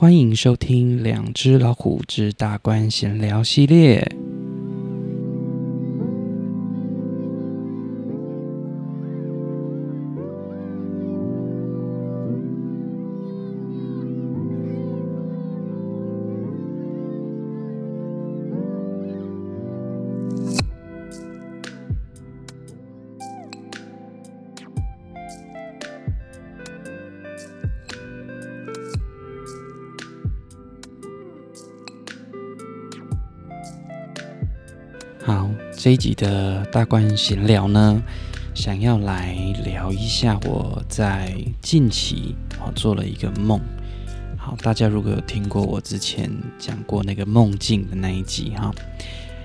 欢迎收听《两只老虎之大官闲聊》系列。好，这一集的大观闲聊呢，想要来聊一下我在近期啊做了一个梦。好，大家如果有听过我之前讲过那个梦境的那一集哈，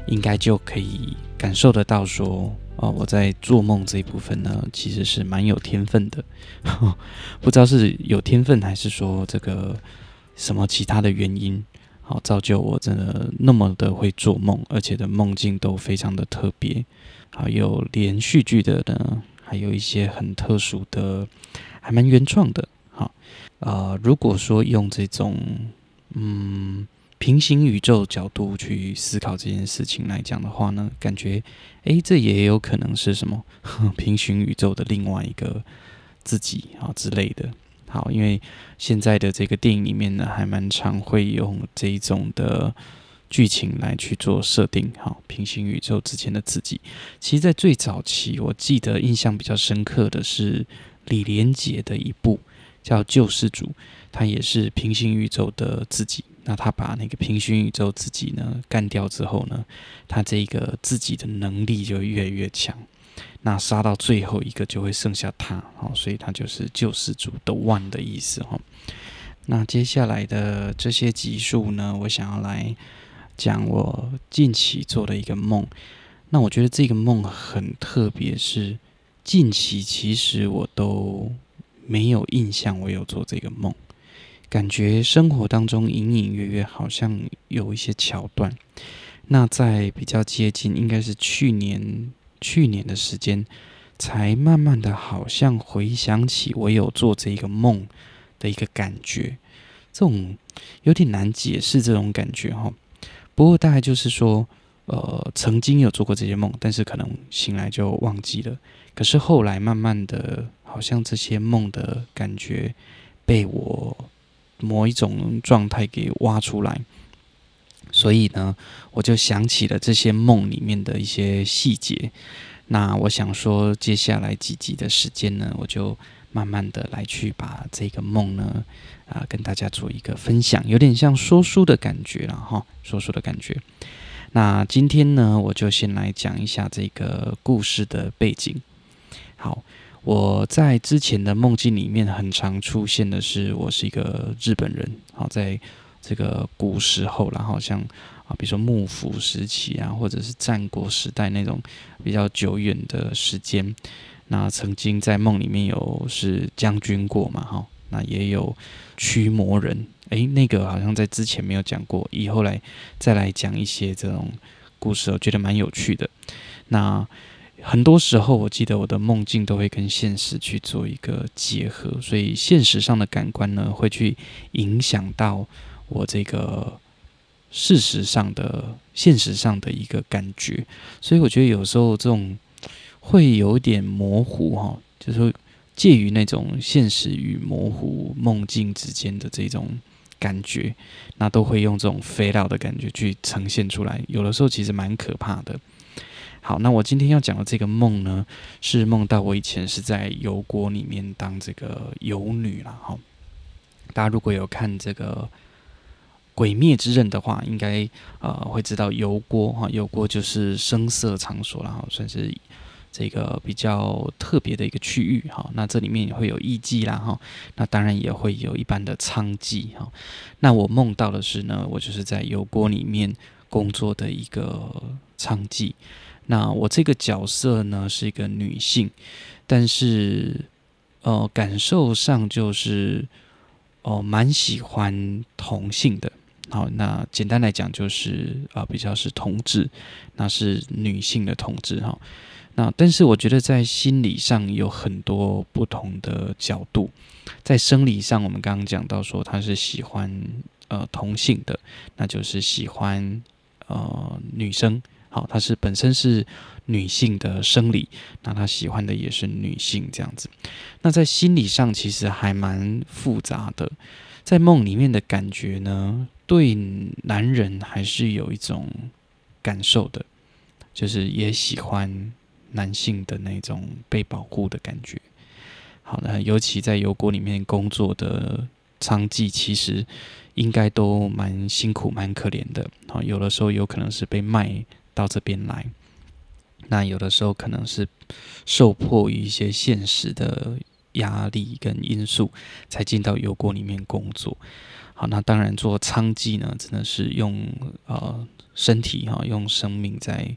应该就可以感受得到说，哦，我在做梦这一部分呢，其实是蛮有天分的。不知道是有天分，还是说这个什么其他的原因。好，造就我真的那么的会做梦，而且的梦境都非常的特别。还，有连续剧的呢，还有一些很特殊的，还蛮原创的。好，呃，如果说用这种嗯平行宇宙角度去思考这件事情来讲的话呢，感觉诶，这也有可能是什么 平行宇宙的另外一个自己啊之类的。好，因为现在的这个电影里面呢，还蛮常会用这一种的剧情来去做设定。好，平行宇宙之前的自己，其实，在最早期，我记得印象比较深刻的是李连杰的一部叫《救世主》，他也是平行宇宙的自己。那他把那个平行宇宙自己呢干掉之后呢，他这个自己的能力就越来越强。那杀到最后一个就会剩下他，好，所以他就是救世主的 One 的意思哈。那接下来的这些集数呢，我想要来讲我近期做的一个梦。那我觉得这个梦很特别，是近期其实我都没有印象我有做这个梦，感觉生活当中隐隐约约好像有一些桥段。那在比较接近，应该是去年。去年的时间，才慢慢的，好像回想起我有做这个梦的一个感觉，这种有点难解释这种感觉哈。不过大概就是说，呃，曾经有做过这些梦，但是可能醒来就忘记了。可是后来慢慢的，好像这些梦的感觉被我某一种状态给挖出来。所以呢，我就想起了这些梦里面的一些细节。那我想说，接下来几集的时间呢，我就慢慢的来去把这个梦呢，啊，跟大家做一个分享，有点像说书的感觉了哈，说书的感觉。那今天呢，我就先来讲一下这个故事的背景。好，我在之前的梦境里面，很常出现的是，我是一个日本人。好，在这个古时候，然后像啊，比如说幕府时期啊，或者是战国时代那种比较久远的时间，那曾经在梦里面有是将军过嘛，哈，那也有驱魔人，诶，那个好像在之前没有讲过，以后来再来讲一些这种故事，我觉得蛮有趣的。那很多时候，我记得我的梦境都会跟现实去做一个结合，所以现实上的感官呢，会去影响到。我这个事实上的、现实上的一个感觉，所以我觉得有时候这种会有点模糊哈，就是说介于那种现实与模糊梦境之间的这种感觉，那都会用这种 fade out 的感觉去呈现出来，有的时候其实蛮可怕的。好，那我今天要讲的这个梦呢，是梦到我以前是在油锅里面当这个油女了哈。大家如果有看这个。鬼灭之刃的话，应该呃会知道油锅哈，油锅就是声色场所，然后算是这个比较特别的一个区域哈。那这里面也会有艺妓啦哈，那当然也会有一般的娼妓哈。那我梦到的是呢，我就是在油锅里面工作的一个娼妓。那我这个角色呢是一个女性，但是呃感受上就是哦蛮喜欢同性的。好，那简单来讲就是啊、比较是同志，那是女性的同志哈。那但是我觉得在心理上有很多不同的角度，在生理上，我们刚刚讲到说他是喜欢呃同性的，那就是喜欢呃女生，好，他是本身是女性的生理，那他喜欢的也是女性这样子。那在心理上其实还蛮复杂的，在梦里面的感觉呢，对男人还是有一种感受的，就是也喜欢。男性的那种被保护的感觉，好的，尤其在油锅里面工作的娼妓，其实应该都蛮辛苦、蛮可怜的。好，有的时候有可能是被卖到这边来，那有的时候可能是受迫于一些现实的压力跟因素，才进到油锅里面工作。好，那当然做娼妓呢，真的是用呃身体哈，用生命在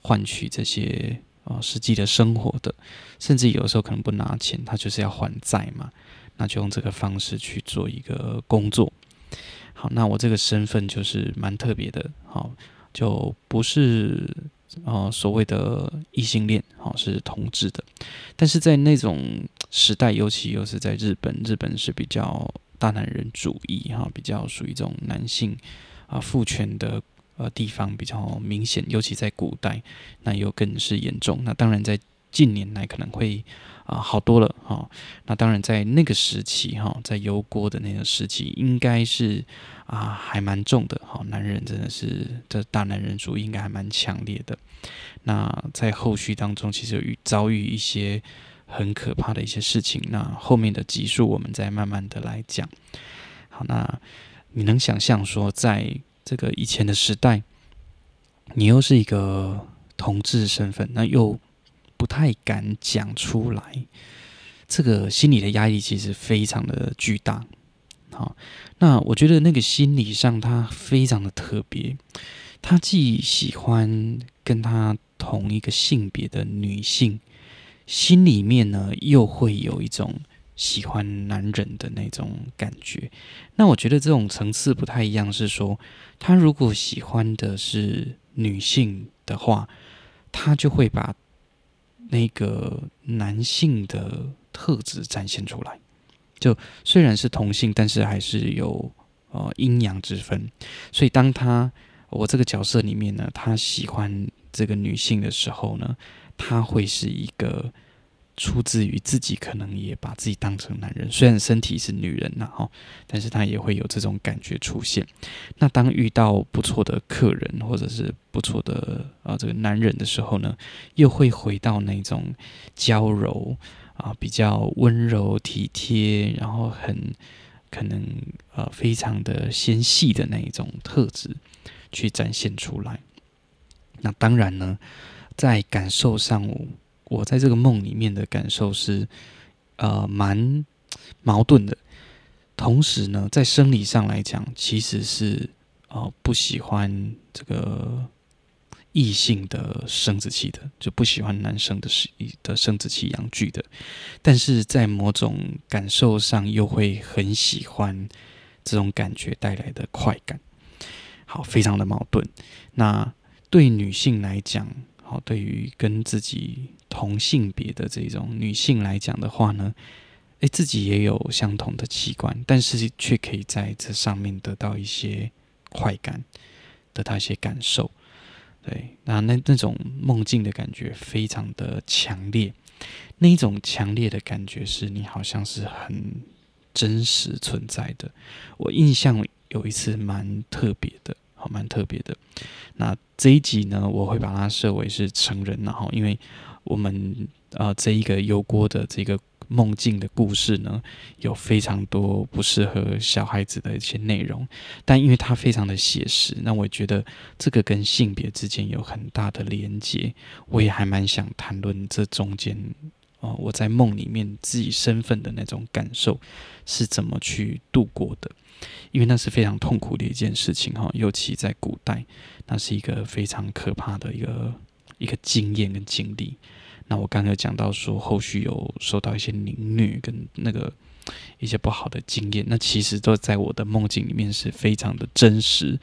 换取这些。啊，实际的生活的，甚至有时候可能不拿钱，他就是要还债嘛，那就用这个方式去做一个工作。好，那我这个身份就是蛮特别的，好，就不是呃所谓的异性恋，好，是同志的。但是在那种时代，尤其又是在日本，日本是比较大男人主义哈，比较属于这种男性啊父权的。呃，地方比较明显，尤其在古代，那又更是严重。那当然，在近年来可能会啊、好多了哈、那当然，在那个时期哈、在油锅的那个时期，应该是啊、还蛮重的哈、男人真的是这大男人主义应该还蛮强烈的。那在后续当中，其实遇遭遇一些很可怕的一些事情。那后面的集数我们再慢慢的来讲。好，那你能想象说在这个以前的时代，你又是一个同志身份，那又不太敢讲出来，这个心理的压力其实非常的巨大。好，那我觉得那个心理上他非常的特别，他既喜欢跟他同一个性别的女性，心里面呢又会有一种。喜欢男人的那种感觉，那我觉得这种层次不太一样。是说，他如果喜欢的是女性的话，他就会把那个男性的特质展现出来。就虽然是同性，但是还是有呃阴阳之分。所以，当他我这个角色里面呢，他喜欢这个女性的时候呢，他会是一个。出自于自己，可能也把自己当成男人，虽然身体是女人呐，哈，但是他也会有这种感觉出现。那当遇到不错的客人或者是不错的啊这个男人的时候呢，又会回到那种娇柔啊，比较温柔体贴，然后很可能呃非常的纤细的那一种特质去展现出来。那当然呢，在感受上。我在这个梦里面的感受是，呃，蛮矛盾的。同时呢，在生理上来讲，其实是呃不喜欢这个异性的生殖器的，就不喜欢男生的生的生殖器阳具的。但是在某种感受上，又会很喜欢这种感觉带来的快感。好，非常的矛盾。那对女性来讲，好，对于跟自己同性别的这种女性来讲的话呢，诶，自己也有相同的器官，但是却可以在这上面得到一些快感，得到一些感受。对，那那那种梦境的感觉非常的强烈，那一种强烈的感觉是你好像是很真实存在的。我印象有一次蛮特别的。蛮特别的。那这一集呢，我会把它设为是成人，然后因为我们呃这一个油锅的这个梦境的故事呢，有非常多不适合小孩子的一些内容，但因为它非常的写实，那我觉得这个跟性别之间有很大的连接，我也还蛮想谈论这中间哦、我在梦里面自己身份的那种感受是怎么去度过的。因为那是非常痛苦的一件事情哈，尤其在古代，那是一个非常可怕的一个一个经验跟经历。那我刚刚有讲到说，后续有受到一些凌虐跟那个一些不好的经验，那其实都在我的梦境里面是非常的真实，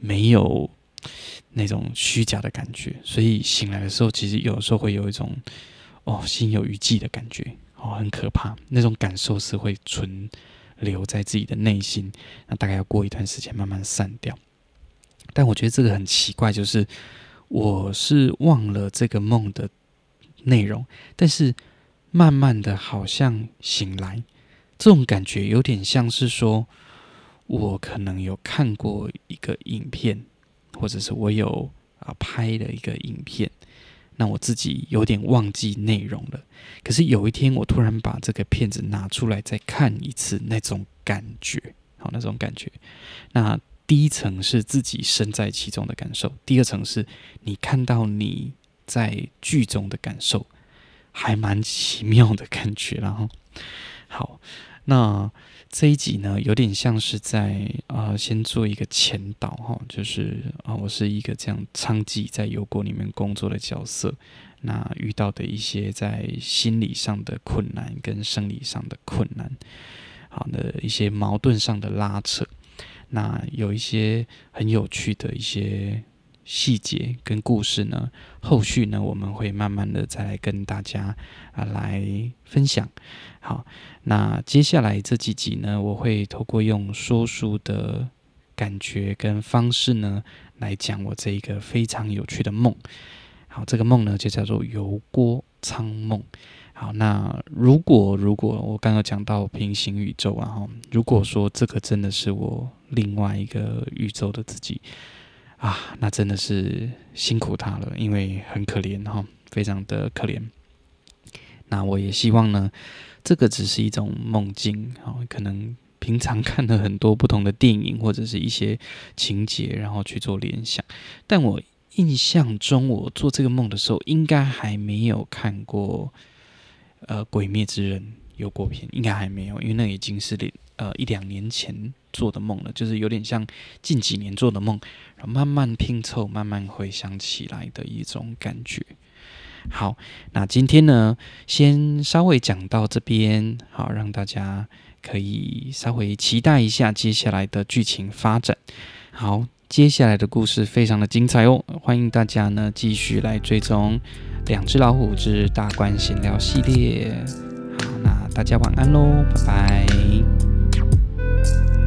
没有那种虚假的感觉，所以醒来的时候，其实有时候会有一种哦心有余悸的感觉，哦很可怕，那种感受是会存留在自己的内心，那大概要过一段时间慢慢散掉。但我觉得这个很奇怪，就是我是忘了这个梦的内容，但是慢慢的好像醒来，这种感觉有点像是说，我可能有看过一个影片，或者是我有啊拍的一个影片，那我自己有点忘记内容了。可是有一天我突然把这个片子拿出来再看一次，那种感觉，好，那种感觉，那。第一层是自己身在其中的感受，第二层是你看到你在剧中的感受，还蛮奇妙的感觉。然后，好，那这一集呢，有点像是在啊、先做一个前导哈，就是啊、我是一个这样娼妓在油锅里面工作的角色，那遇到的一些在心理上的困难跟生理上的困难，好的一些矛盾上的拉扯。那有一些很有趣的一些细节跟故事呢，后续呢我们会慢慢的再来跟大家啊来分享。好，那接下来这几集呢，我会透过用说书的感觉跟方式呢，来讲我这一个非常有趣的梦。好，这个梦呢就叫做油锅娼梦。好，那如果如果我刚刚讲到平行宇宙啊，哈，如果说这个真的是我另外一个宇宙的自己啊，那真的是辛苦他了，因为很可怜哈，非常的可怜。那我也希望呢，这个只是一种梦境啊，可能平常看了很多不同的电影或者是一些情节，然后去做联想。但我印象中，我做这个梦的时候，应该还没有看过。呃，《鬼灭之刃》有过片应该还没有，因为那已经是呃一两年前做的梦了，就是有点像近几年做的梦，然后慢慢拼凑、慢慢回想起来的一种感觉。好，那今天呢，先稍微讲到这边，好，让大家可以稍微期待一下接下来的剧情发展。好，接下来的故事非常的精彩哦，欢迎大家呢继续来追踪。两只老虎之大官闲聊系列，好，那大家晚安喽，拜拜。you